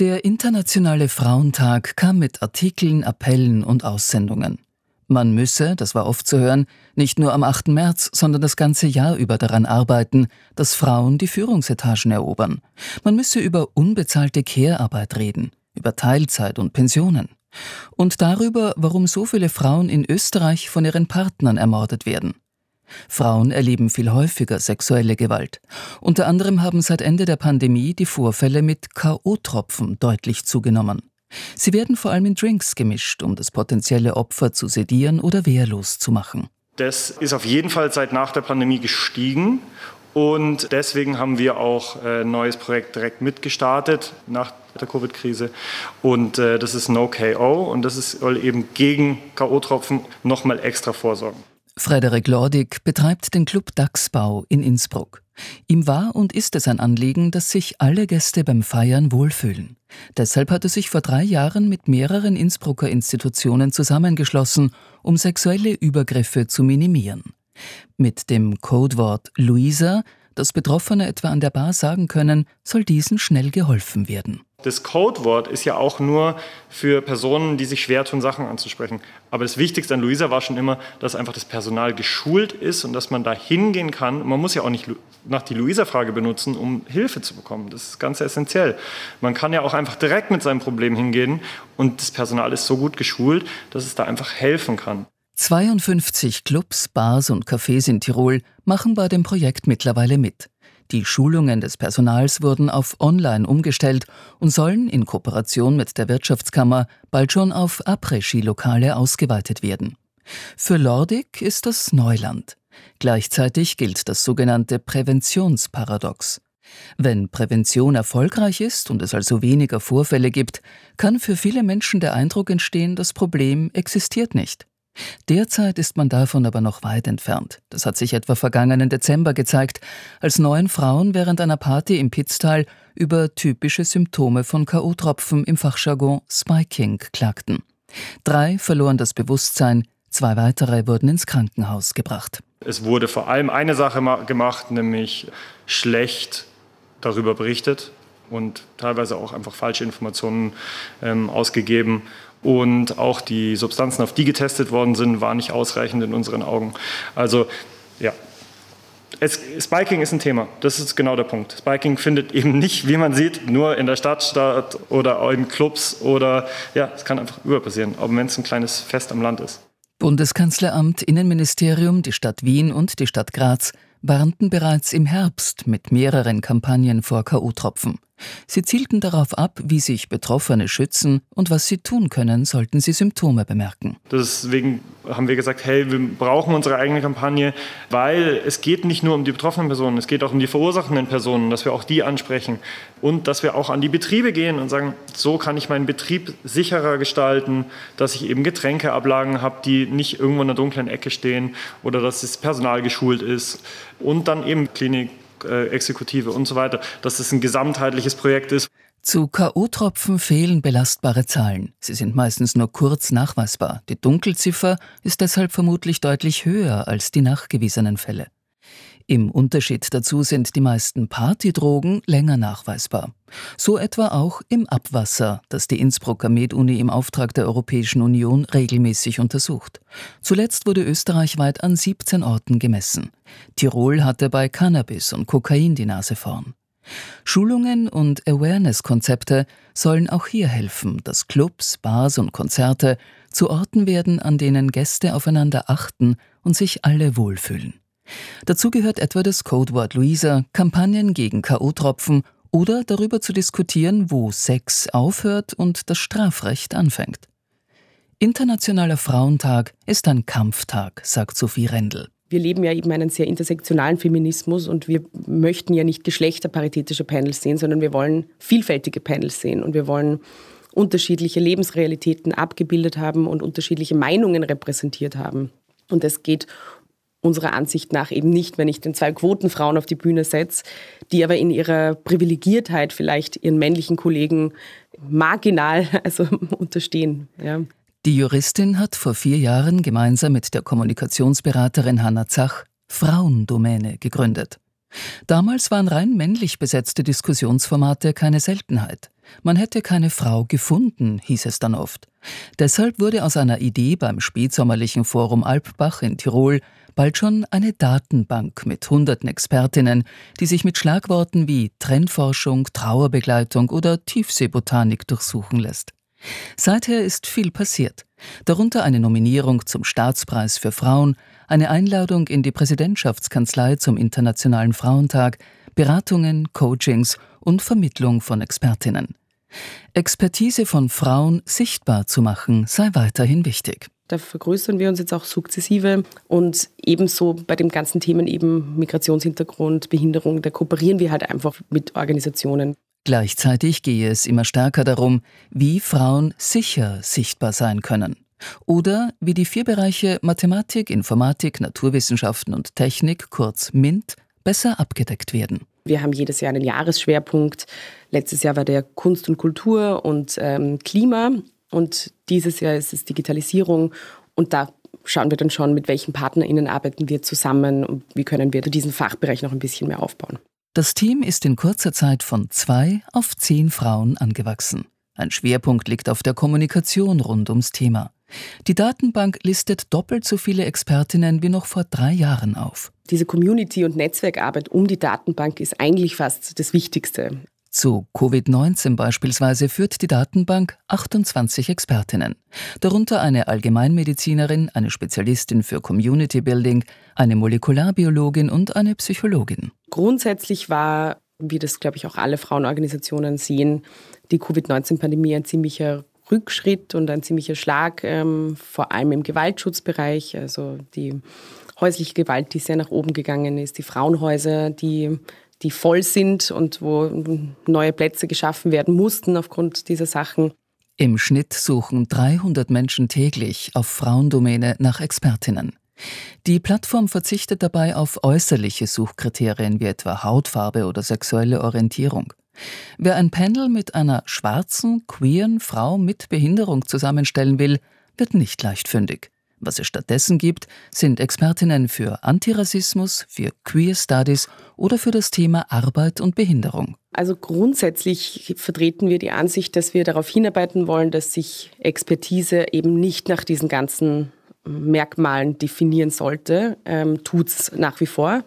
Der Internationale Frauentag kam mit Artikeln, Appellen und Aussendungen. Man müsse, das war oft zu hören, nicht nur am 8. März, sondern das ganze Jahr über daran arbeiten, dass Frauen die Führungsetagen erobern. Man müsse über unbezahlte Care-Arbeit reden, über Teilzeit und Pensionen. Und darüber, warum so viele Frauen in Österreich von ihren Partnern ermordet werden. Frauen erleben viel häufiger sexuelle Gewalt. Unter anderem haben seit Ende der Pandemie die Vorfälle mit KO-Tropfen deutlich zugenommen. Sie werden vor allem in Drinks gemischt, um das potenzielle Opfer zu sedieren oder wehrlos zu machen. Das ist auf jeden Fall seit nach der Pandemie gestiegen. Und deswegen haben wir auch ein äh, neues Projekt direkt mitgestartet nach der Covid-Krise. Und äh, das ist No KO und das soll eben gegen K.O.-Tropfen nochmal extra vorsorgen. Frederik Lordig betreibt den Club Dachsbau in Innsbruck. Ihm war und ist es ein Anliegen, dass sich alle Gäste beim Feiern wohlfühlen. Deshalb hat er sich vor drei Jahren mit mehreren Innsbrucker Institutionen zusammengeschlossen, um sexuelle Übergriffe zu minimieren. Mit dem Codewort Luisa, das Betroffene etwa an der Bar sagen können, soll diesen schnell geholfen werden. Das Codewort ist ja auch nur für Personen, die sich schwer tun, Sachen anzusprechen. Aber das Wichtigste an Luisa war schon immer, dass einfach das Personal geschult ist und dass man da hingehen kann. Man muss ja auch nicht nach die Luisa-Frage benutzen, um Hilfe zu bekommen. Das ist ganz essentiell. Man kann ja auch einfach direkt mit seinem Problem hingehen und das Personal ist so gut geschult, dass es da einfach helfen kann. 52 Clubs, Bars und Cafés in Tirol machen bei dem Projekt mittlerweile mit. Die Schulungen des Personals wurden auf Online umgestellt und sollen in Kooperation mit der Wirtschaftskammer bald schon auf Après-Ski-Lokale ausgeweitet werden. Für Lordig ist das Neuland. Gleichzeitig gilt das sogenannte Präventionsparadox. Wenn Prävention erfolgreich ist und es also weniger Vorfälle gibt, kann für viele Menschen der Eindruck entstehen, das Problem existiert nicht. Derzeit ist man davon aber noch weit entfernt. Das hat sich etwa vergangenen Dezember gezeigt, als neun Frauen während einer Party im Pitztal über typische Symptome von K.O.-Tropfen im Fachjargon Spiking klagten. Drei verloren das Bewusstsein, zwei weitere wurden ins Krankenhaus gebracht. Es wurde vor allem eine Sache gemacht, nämlich schlecht darüber berichtet und teilweise auch einfach falsche Informationen ähm, ausgegeben. Und auch die Substanzen, auf die getestet worden sind, waren nicht ausreichend in unseren Augen. Also ja, es, Spiking ist ein Thema. Das ist genau der Punkt. Spiking findet eben nicht, wie man sieht, nur in der Stadt statt oder in Clubs oder ja, es kann einfach überall passieren, auch wenn es ein kleines Fest am Land ist. Bundeskanzleramt, Innenministerium, die Stadt Wien und die Stadt Graz warnten bereits im Herbst mit mehreren Kampagnen vor KU-Tropfen. Sie zielten darauf ab, wie sich Betroffene schützen und was sie tun können, sollten sie Symptome bemerken. Deswegen haben wir gesagt, hey, wir brauchen unsere eigene Kampagne, weil es geht nicht nur um die betroffenen Personen, es geht auch um die verursachenden Personen, dass wir auch die ansprechen und dass wir auch an die Betriebe gehen und sagen, so kann ich meinen Betrieb sicherer gestalten, dass ich eben Getränkeablagen habe, die nicht irgendwo in einer dunklen Ecke stehen oder dass das Personal geschult ist und dann eben Klinik Exekutive und so weiter, dass es ein gesamtheitliches Projekt ist. Zu KO-Tropfen fehlen belastbare Zahlen. Sie sind meistens nur kurz nachweisbar. Die Dunkelziffer ist deshalb vermutlich deutlich höher als die nachgewiesenen Fälle. Im Unterschied dazu sind die meisten Partydrogen länger nachweisbar. So etwa auch im Abwasser, das die Innsbrucker MedUni im Auftrag der Europäischen Union regelmäßig untersucht. Zuletzt wurde österreichweit an 17 Orten gemessen. Tirol hatte bei Cannabis und Kokain die Nase vorn. Schulungen und Awareness-Konzepte sollen auch hier helfen, dass Clubs, Bars und Konzerte zu Orten werden, an denen Gäste aufeinander achten und sich alle wohlfühlen. Dazu gehört etwa das Codewort Luisa, Kampagnen gegen K.O.-Tropfen oder darüber zu diskutieren, wo Sex aufhört und das Strafrecht anfängt. Internationaler Frauentag ist ein Kampftag, sagt Sophie Rendel. Wir leben ja eben einen sehr intersektionalen Feminismus und wir möchten ja nicht geschlechterparitätische Panels sehen, sondern wir wollen vielfältige Panels sehen und wir wollen unterschiedliche Lebensrealitäten abgebildet haben und unterschiedliche Meinungen repräsentiert haben. Und es geht unserer Ansicht nach eben nicht, wenn ich den zwei Quotenfrauen auf die Bühne setze, die aber in ihrer Privilegiertheit vielleicht ihren männlichen Kollegen marginal also unterstehen. Ja. Die Juristin hat vor vier Jahren gemeinsam mit der Kommunikationsberaterin Hanna Zach Frauendomäne gegründet. Damals waren rein männlich besetzte Diskussionsformate keine Seltenheit. Man hätte keine Frau gefunden, hieß es dann oft. Deshalb wurde aus einer Idee beim spätsommerlichen Forum Alpbach in Tirol bald schon eine Datenbank mit hunderten Expertinnen, die sich mit Schlagworten wie Trendforschung, Trauerbegleitung oder Tiefseebotanik durchsuchen lässt. Seither ist viel passiert. Darunter eine Nominierung zum Staatspreis für Frauen, eine Einladung in die Präsidentschaftskanzlei zum Internationalen Frauentag, Beratungen, Coachings und Vermittlung von Expertinnen. Expertise von Frauen sichtbar zu machen, sei weiterhin wichtig. Da vergrößern wir uns jetzt auch sukzessive und ebenso bei den ganzen Themen eben Migrationshintergrund, Behinderung, da kooperieren wir halt einfach mit Organisationen. Gleichzeitig gehe es immer stärker darum, wie Frauen sicher sichtbar sein können. Oder wie die vier Bereiche Mathematik, Informatik, Naturwissenschaften und Technik, kurz MINT, besser abgedeckt werden. Wir haben jedes Jahr einen Jahresschwerpunkt. Letztes Jahr war der Kunst und Kultur und ähm, Klima. Und dieses Jahr ist es Digitalisierung. Und da schauen wir dann schon, mit welchen PartnerInnen arbeiten wir zusammen und wie können wir diesen Fachbereich noch ein bisschen mehr aufbauen. Das Team ist in kurzer Zeit von zwei auf zehn Frauen angewachsen. Ein Schwerpunkt liegt auf der Kommunikation rund ums Thema. Die Datenbank listet doppelt so viele Expertinnen wie noch vor drei Jahren auf. Diese Community- und Netzwerkarbeit um die Datenbank ist eigentlich fast das Wichtigste. Zu Covid-19 beispielsweise führt die Datenbank 28 Expertinnen, darunter eine Allgemeinmedizinerin, eine Spezialistin für Community Building, eine Molekularbiologin und eine Psychologin. Grundsätzlich war, wie das, glaube ich, auch alle Frauenorganisationen sehen, die Covid-19-Pandemie ein ziemlicher Rückschritt und ein ziemlicher Schlag, ähm, vor allem im Gewaltschutzbereich. Also die häusliche Gewalt, die sehr nach oben gegangen ist, die Frauenhäuser, die, die voll sind und wo neue Plätze geschaffen werden mussten aufgrund dieser Sachen. Im Schnitt suchen 300 Menschen täglich auf Frauendomäne nach Expertinnen. Die Plattform verzichtet dabei auf äußerliche Suchkriterien wie etwa Hautfarbe oder sexuelle Orientierung. Wer ein Panel mit einer schwarzen, queeren Frau mit Behinderung zusammenstellen will, wird nicht leicht fündig. Was es stattdessen gibt, sind Expertinnen für Antirassismus, für Queer Studies oder für das Thema Arbeit und Behinderung. Also grundsätzlich vertreten wir die Ansicht, dass wir darauf hinarbeiten wollen, dass sich Expertise eben nicht nach diesen ganzen Merkmalen definieren sollte. Ähm, Tut es nach wie vor.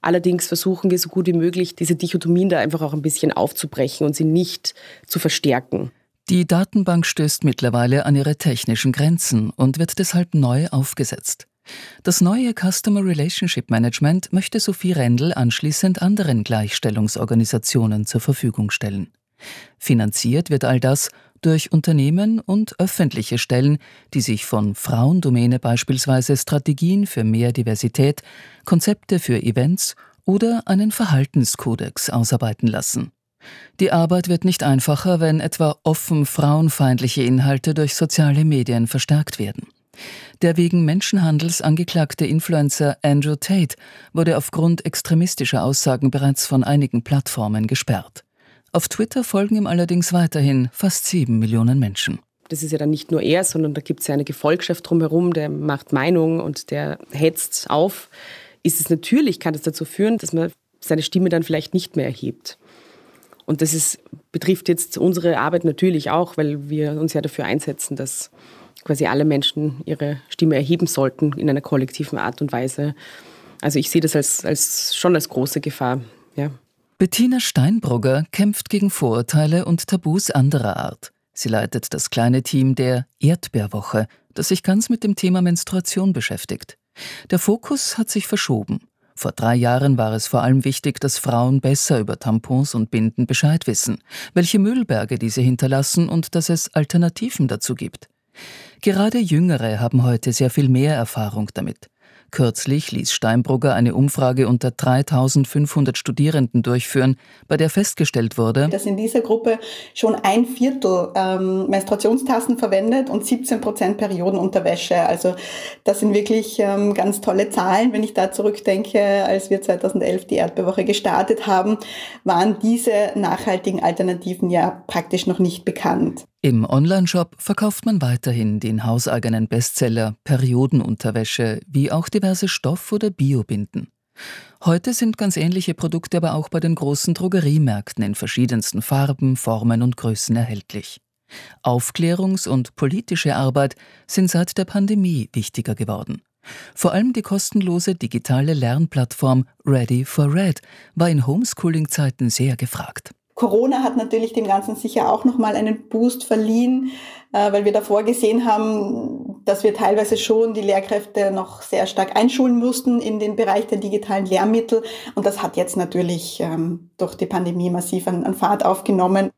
Allerdings versuchen wir so gut wie möglich, diese Dichotomien da einfach auch ein bisschen aufzubrechen und sie nicht zu verstärken. Die Datenbank stößt mittlerweile an ihre technischen Grenzen und wird deshalb neu aufgesetzt. Das neue Customer Relationship Management möchte Sophie Rendel anschließend anderen Gleichstellungsorganisationen zur Verfügung stellen. Finanziert wird all das durch Unternehmen und öffentliche Stellen, die sich von Frauendomäne beispielsweise Strategien für mehr Diversität, Konzepte für Events oder einen Verhaltenskodex ausarbeiten lassen. Die Arbeit wird nicht einfacher, wenn etwa offen frauenfeindliche Inhalte durch soziale Medien verstärkt werden. Der wegen Menschenhandels angeklagte Influencer Andrew Tate wurde aufgrund extremistischer Aussagen bereits von einigen Plattformen gesperrt. Auf Twitter folgen ihm allerdings weiterhin fast sieben Millionen Menschen. Das ist ja dann nicht nur er, sondern da gibt es ja eine Gefolgschaft drumherum, der macht Meinung und der hetzt auf. Ist es natürlich, kann das dazu führen, dass man seine Stimme dann vielleicht nicht mehr erhebt. Und das ist, betrifft jetzt unsere Arbeit natürlich auch, weil wir uns ja dafür einsetzen, dass quasi alle Menschen ihre Stimme erheben sollten in einer kollektiven Art und Weise. Also ich sehe das als, als schon als große Gefahr. Ja. Bettina Steinbrugger kämpft gegen Vorurteile und Tabus anderer Art. Sie leitet das kleine Team der Erdbeerwoche, das sich ganz mit dem Thema Menstruation beschäftigt. Der Fokus hat sich verschoben. Vor drei Jahren war es vor allem wichtig, dass Frauen besser über Tampons und Binden Bescheid wissen, welche Müllberge diese hinterlassen und dass es Alternativen dazu gibt. Gerade Jüngere haben heute sehr viel mehr Erfahrung damit. Kürzlich ließ Steinbrugger eine Umfrage unter 3500 Studierenden durchführen, bei der festgestellt wurde, dass in dieser Gruppe schon ein Viertel ähm, Menstruationstassen verwendet und 17 Prozent Periodenunterwäsche. Also das sind wirklich ähm, ganz tolle Zahlen. Wenn ich da zurückdenke, als wir 2011 die Erdbewoche gestartet haben, waren diese nachhaltigen Alternativen ja praktisch noch nicht bekannt. Im Onlineshop verkauft man weiterhin den hauseigenen Bestseller Periodenunterwäsche wie auch diverse Stoff- oder Biobinden. Heute sind ganz ähnliche Produkte aber auch bei den großen Drogeriemärkten in verschiedensten Farben, Formen und Größen erhältlich. Aufklärungs- und politische Arbeit sind seit der Pandemie wichtiger geworden. Vor allem die kostenlose digitale Lernplattform Ready for Red war in Homeschooling-Zeiten sehr gefragt. Corona hat natürlich dem Ganzen sicher auch nochmal einen Boost verliehen, äh, weil wir davor gesehen haben, dass wir teilweise schon die Lehrkräfte noch sehr stark einschulen mussten in den Bereich der digitalen Lehrmittel. Und das hat jetzt natürlich ähm, durch die Pandemie massiv an, an Fahrt aufgenommen.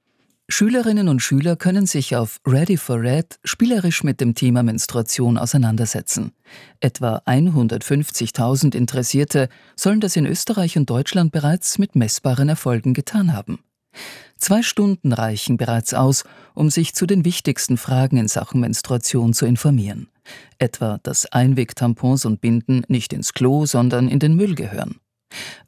Schülerinnen und Schüler können sich auf Ready for Red spielerisch mit dem Thema Menstruation auseinandersetzen. Etwa 150.000 Interessierte sollen das in Österreich und Deutschland bereits mit messbaren Erfolgen getan haben. Zwei Stunden reichen bereits aus, um sich zu den wichtigsten Fragen in Sachen Menstruation zu informieren. Etwa, dass Einwegtampons und Binden nicht ins Klo, sondern in den Müll gehören.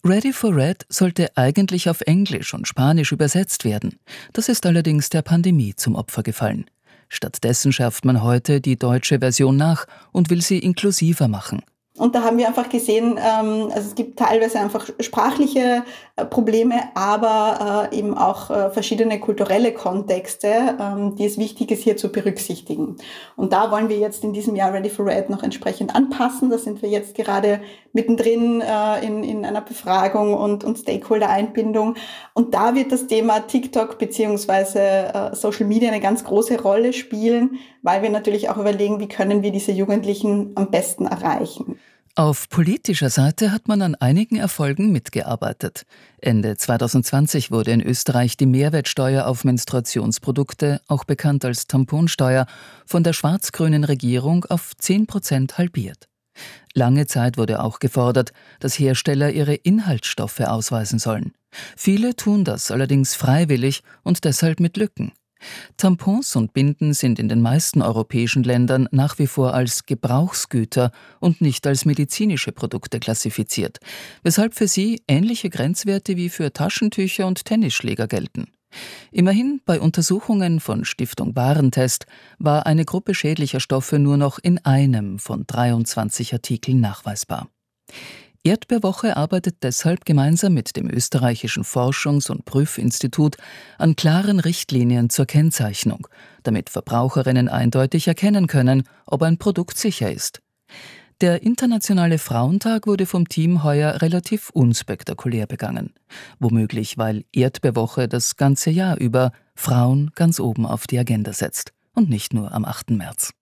Ready for Red sollte eigentlich auf Englisch und Spanisch übersetzt werden. Das ist allerdings der Pandemie zum Opfer gefallen. Stattdessen schärft man heute die deutsche Version nach und will sie inklusiver machen. Und da haben wir einfach gesehen, ähm, also es gibt teilweise einfach sprachliche äh, Probleme, aber äh, eben auch äh, verschiedene kulturelle Kontexte, ähm, die es wichtig ist, hier zu berücksichtigen. Und da wollen wir jetzt in diesem Jahr Ready for Red noch entsprechend anpassen. Da sind wir jetzt gerade mittendrin äh, in, in einer Befragung und, und Stakeholder-Einbindung. Und da wird das Thema TikTok beziehungsweise äh, Social Media eine ganz große Rolle spielen, weil wir natürlich auch überlegen, wie können wir diese Jugendlichen am besten erreichen. Auf politischer Seite hat man an einigen Erfolgen mitgearbeitet. Ende 2020 wurde in Österreich die Mehrwertsteuer auf Menstruationsprodukte, auch bekannt als Tamponsteuer, von der schwarz-grünen Regierung auf 10 Prozent halbiert. Lange Zeit wurde auch gefordert, dass Hersteller ihre Inhaltsstoffe ausweisen sollen. Viele tun das allerdings freiwillig und deshalb mit Lücken. Tampons und Binden sind in den meisten europäischen Ländern nach wie vor als Gebrauchsgüter und nicht als medizinische Produkte klassifiziert, weshalb für sie ähnliche Grenzwerte wie für Taschentücher und Tennisschläger gelten. Immerhin bei Untersuchungen von Stiftung Warentest war eine Gruppe schädlicher Stoffe nur noch in einem von 23 Artikeln nachweisbar. Erdbeerwoche arbeitet deshalb gemeinsam mit dem österreichischen Forschungs- und Prüfinstitut an klaren Richtlinien zur Kennzeichnung, damit Verbraucherinnen eindeutig erkennen können, ob ein Produkt sicher ist. Der Internationale Frauentag wurde vom Team heuer relativ unspektakulär begangen. Womöglich, weil Erdbeerwoche das ganze Jahr über Frauen ganz oben auf die Agenda setzt und nicht nur am 8. März.